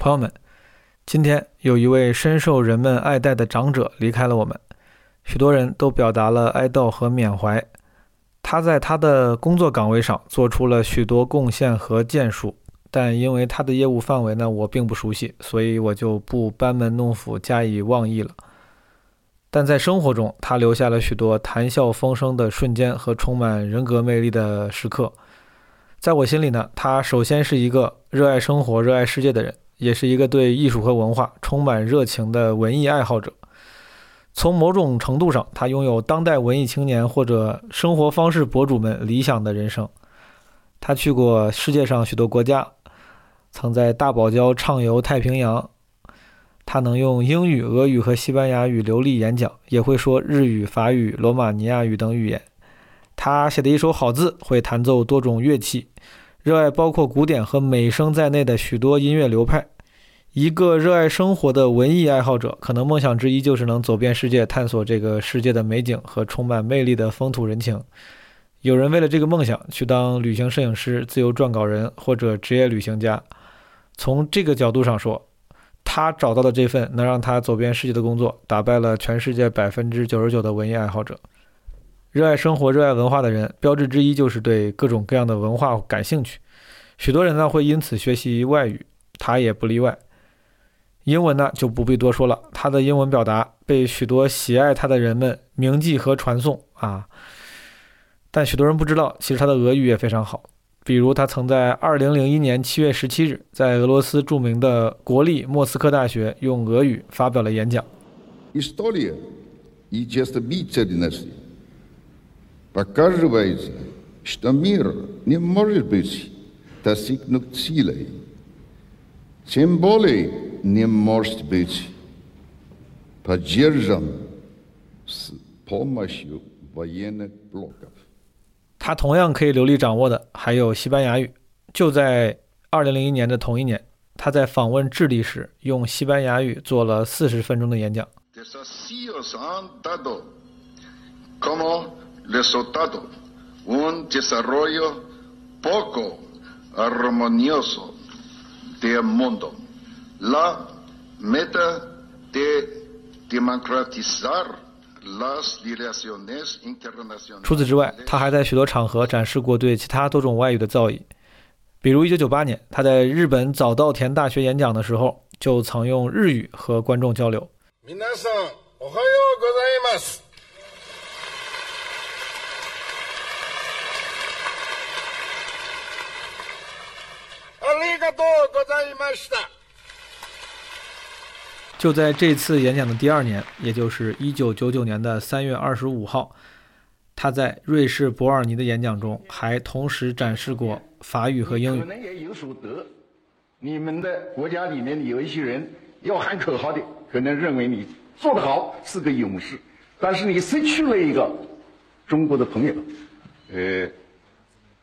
朋友们，今天有一位深受人们爱戴的长者离开了我们，许多人都表达了哀悼和缅怀。他在他的工作岗位上做出了许多贡献和建树，但因为他的业务范围呢，我并不熟悉，所以我就不班门弄斧加以妄议了。但在生活中，他留下了许多谈笑风生的瞬间和充满人格魅力的时刻。在我心里呢，他首先是一个热爱生活、热爱世界的人。也是一个对艺术和文化充满热情的文艺爱好者。从某种程度上，他拥有当代文艺青年或者生活方式博主们理想的人生。他去过世界上许多国家，曾在大堡礁畅游太平洋。他能用英语、俄语和西班牙语流利演讲，也会说日语、法语、罗马尼亚语等语言。他写的一手好字，会弹奏多种乐器。热爱包括古典和美声在内的许多音乐流派。一个热爱生活的文艺爱好者，可能梦想之一就是能走遍世界，探索这个世界的美景和充满魅力的风土人情。有人为了这个梦想去当旅行摄影师、自由撰稿人或者职业旅行家。从这个角度上说，他找到的这份能让他走遍世界的工作，打败了全世界百分之九十九的文艺爱好者。热爱生活、热爱文化的人，标志之一就是对各种各样的文化感兴趣。许多人呢会因此学习外语，他也不例外。英文呢就不必多说了，他的英文表达被许多喜爱他的人们铭记和传颂啊。但许多人不知道，其实他的俄语也非常好。比如，他曾在2001年7月17日，在俄罗斯著名的国立莫斯科大学用俄语发表了演讲。Показывается, что мир не может быть достигнут целей, тем более не может быть поддержан с помощью военных блоков. 他同样可以流利掌握的还有西班牙语。就在2001年的同一年，他在访问智利时用西班牙语做了40分钟的演讲。 resultado un desarrollo poco armonioso del mundo. La meta de democratizar las relaciones internacionales. 除此之外，他还在许多场合展示过对其他多种外语的造诣。比如，1998年，他在日本早稻田大学演讲的时候，就曾用日语和观众交流。皆さん、おはようございます。 就在这次演讲的第二年，也就是一九九九年的三月二十五号，他在瑞士伯尔尼的演讲中，还同时展示过法语和英语。可能也有所得，你们的国家里面有一些人要喊口号的，可能认为你做得好，是个勇士，但是你失去了一个中国的朋友。呃，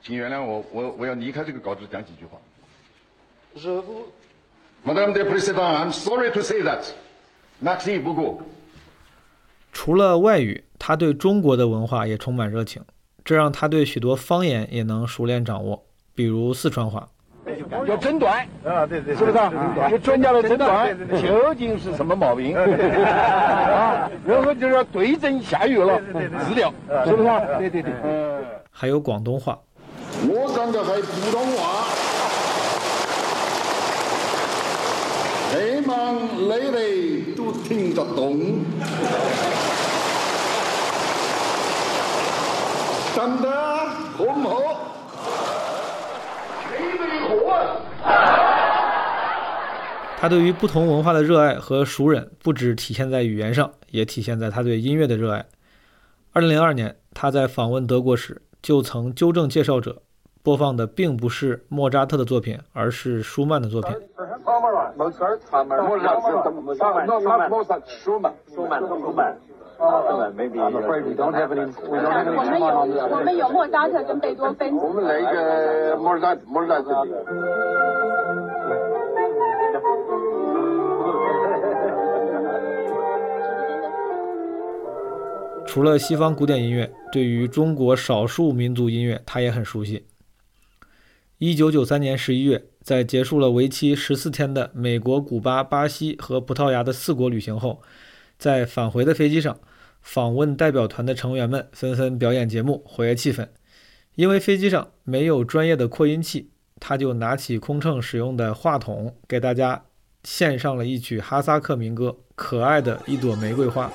请原谅我，我我要离开这个稿子讲几句话。Madame the President, I'm sorry to say that. Merci beaucoup. 除了外语，他对中国的文化也充满热情，这让他对许多方言也能熟练掌握，比如四川话。要诊断啊，对对，是不是？有专家来诊断究竟是什么毛病啊？然后就要对症下药了，治疗，是不是？对对对。还有广东话。我讲的还普通话。你哋都听得懂，真得好唔好？他对于不同文化的热爱和熟稔，不只体现在语言上，也体现在他对音乐的热爱。二零零二年，他在访问德国时，就曾纠正介绍者。播放的并不是莫扎特的作品，而是舒曼的作品。我们有莫扎特跟贝多芬。除了西方古典音乐，对于中国少数民族音乐，他也很熟悉。一九九三年十一月，在结束了为期十四天的美国、古巴、巴西和葡萄牙的四国旅行后，在返回的飞机上，访问代表团的成员们纷纷表演节目，活跃气氛。因为飞机上没有专业的扩音器，他就拿起空乘使用的话筒，给大家献上了一曲哈萨克民歌《可爱的一朵玫瑰花》。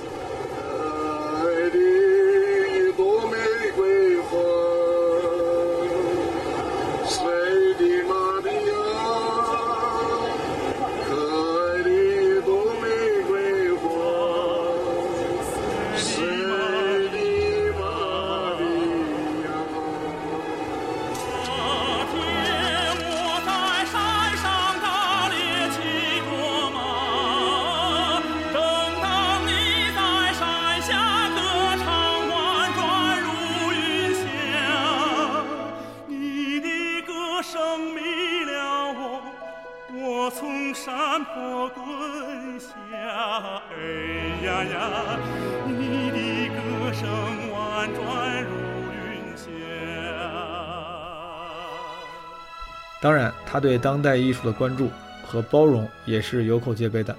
当然，他对当代艺术的关注和包容也是有口皆碑的。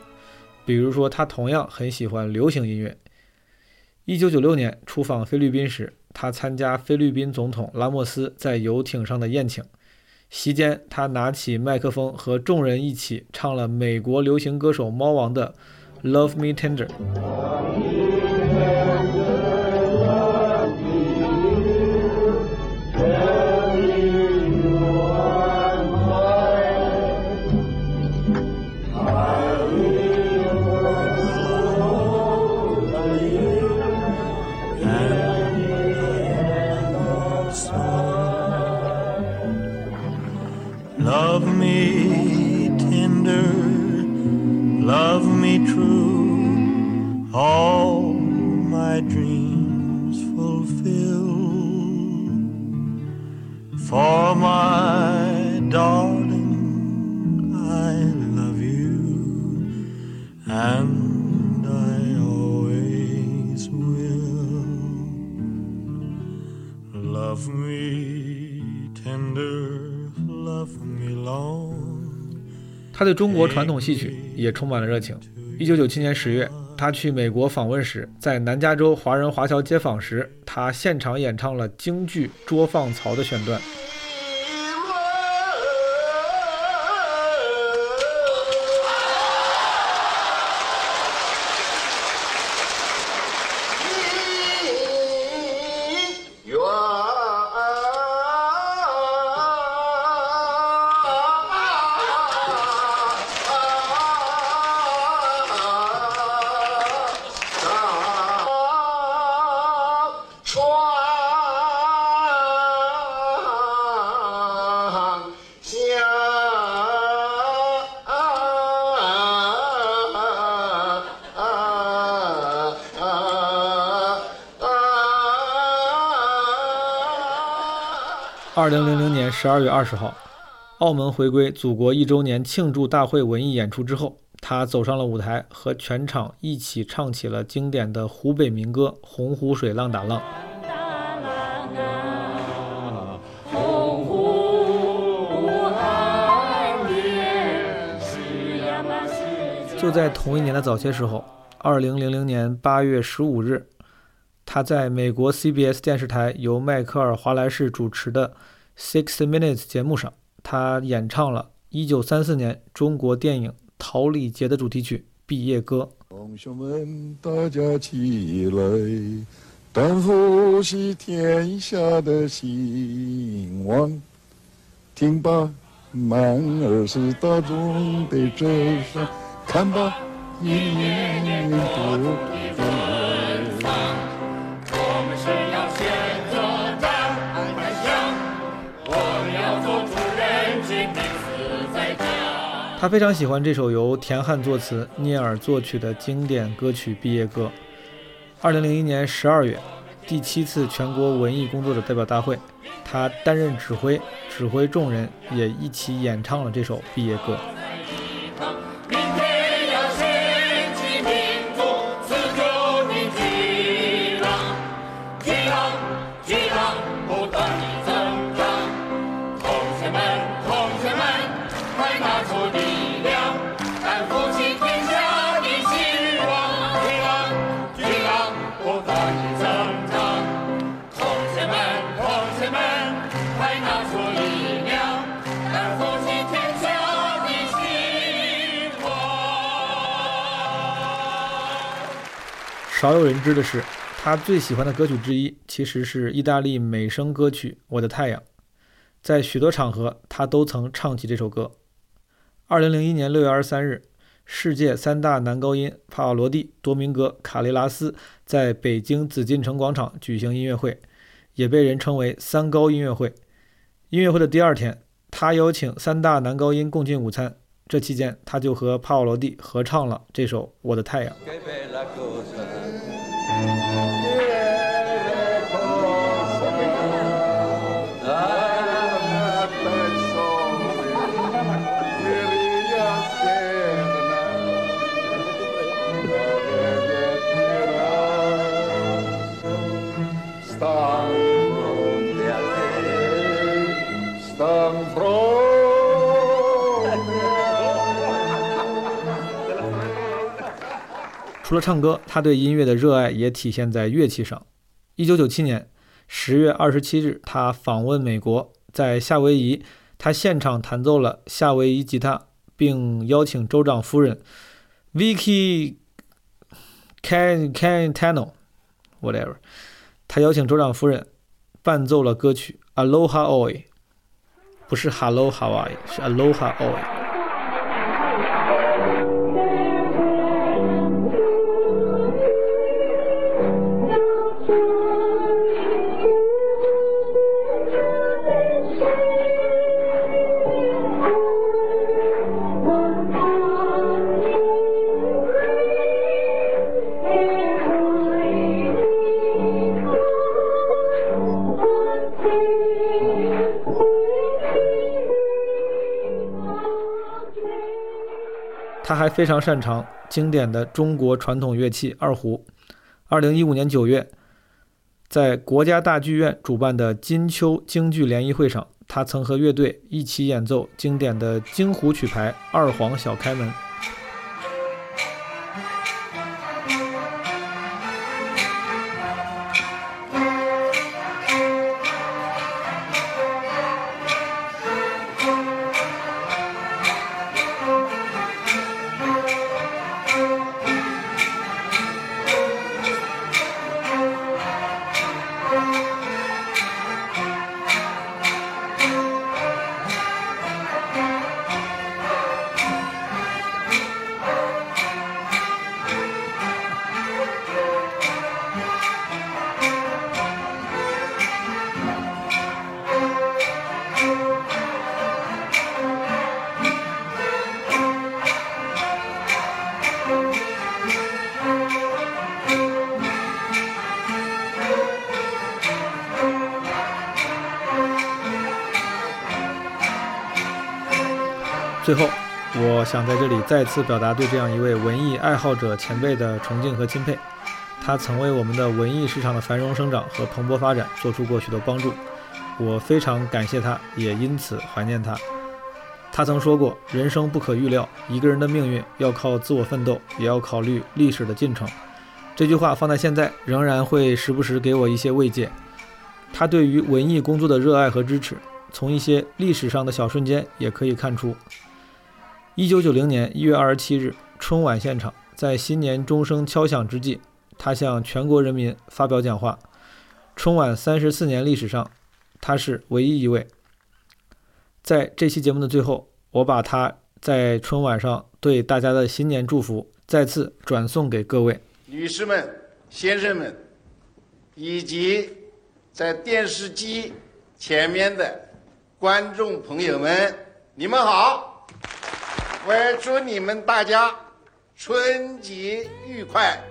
比如说，他同样很喜欢流行音乐。一九九六年出访菲律宾时，他参加菲律宾总统拉莫斯在游艇上的宴请。席间，他拿起麦克风和众人一起唱了美国流行歌手猫王的《Love Me Tender》。他对中国传统戏曲也充满了热情。一九九七年十月，他去美国访问时，在南加州华人华侨街访时，他现场演唱了京剧《捉放曹》的选段。二零零零年十二月二十号，澳门回归祖国一周年庆祝大会文艺演出之后，他走上了舞台，和全场一起唱起了经典的湖北民歌《洪湖水浪打浪》。就在同一年的早些时候，二零零零年八月十五日。他在美国 CBS 电视台由迈克尔·华莱士主持的《Six Minutes》节目上，他演唱了1934年中国电影《桃李劫》的主题曲《毕业歌》。同学们，大家起来，担负起天下的兴亡。听吧，满耳是大众的掌声。看吧，一年多。他非常喜欢这首由田汉作词、聂耳作曲的经典歌曲《毕业歌》。二零零一年十二月，第七次全国文艺工作者代表大会，他担任指挥，指挥众人也一起演唱了这首《毕业歌》。少有人知的是，他最喜欢的歌曲之一其实是意大利美声歌曲《我的太阳》。在许多场合，他都曾唱起这首歌。二零零一年六月二十三日，世界三大男高音帕瓦罗蒂、多明戈、卡雷拉斯在北京紫禁城广场举行音乐会，也被人称为“三高音乐会”。音乐会的第二天，他邀请三大男高音共进午餐，这期间他就和帕瓦罗蒂合唱了这首《我的太阳》。Yeah. 除了唱歌，他对音乐的热爱也体现在乐器上。一九九七年十月二十七日，他访问美国，在夏威夷，他现场弹奏了夏威夷吉他，并邀请州长夫人 Vicky Can Cantano，whatever，他邀请州长夫人伴奏了歌曲《Aloha Oi》，不是 Hello Hawaii，是 Aloha Oi。他还非常擅长经典的中国传统乐器二胡。二零一五年九月，在国家大剧院主办的金秋京剧联谊会上，他曾和乐队一起演奏经典的京胡曲牌《二黄小开门》。最后，我想在这里再次表达对这样一位文艺爱好者前辈的崇敬和钦佩。他曾为我们的文艺市场的繁荣生长和蓬勃发展做出过许多帮助，我非常感谢他，也因此怀念他。他曾说过：“人生不可预料，一个人的命运要靠自我奋斗，也要考虑历史的进程。”这句话放在现在，仍然会时不时给我一些慰藉。他对于文艺工作的热爱和支持，从一些历史上的小瞬间也可以看出。一九九零年一月二十七日，春晚现场，在新年钟声敲响之际，他向全国人民发表讲话。春晚三十四年历史上，他是唯一一位。在这期节目的最后，我把他在春晚上对大家的新年祝福再次转送给各位。女士们、先生们，以及在电视机前面的观众朋友们，你们好！我祝你们大家春节愉快，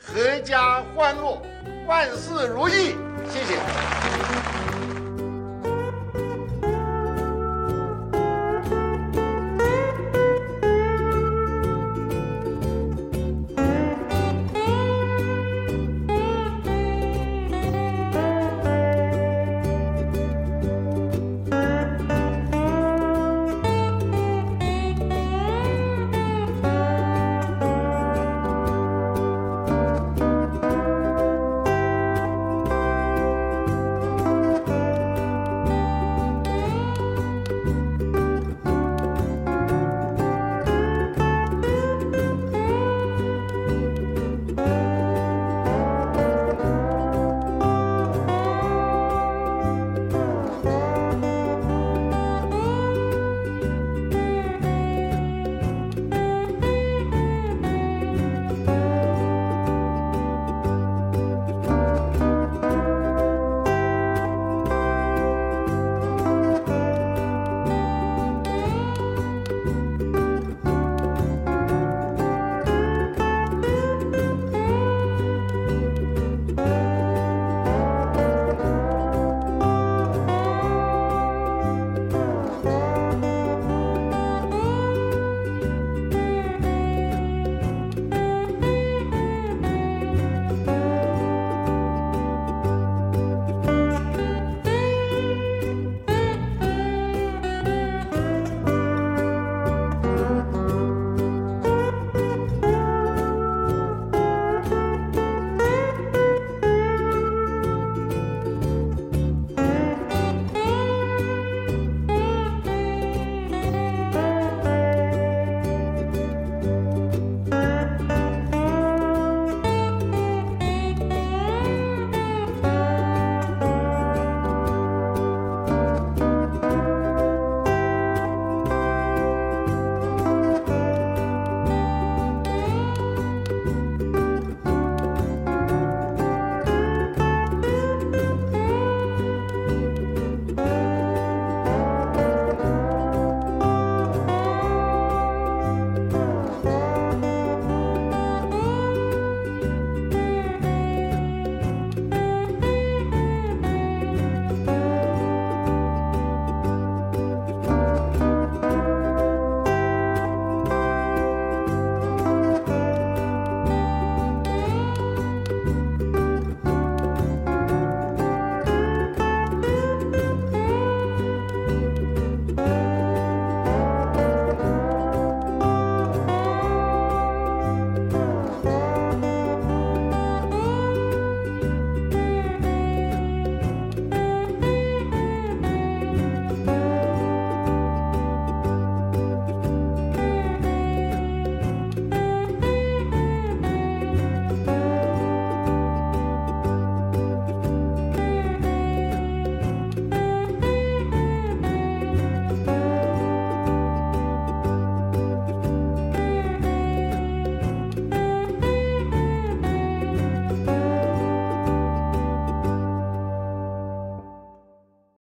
阖家欢乐，万事如意。谢谢。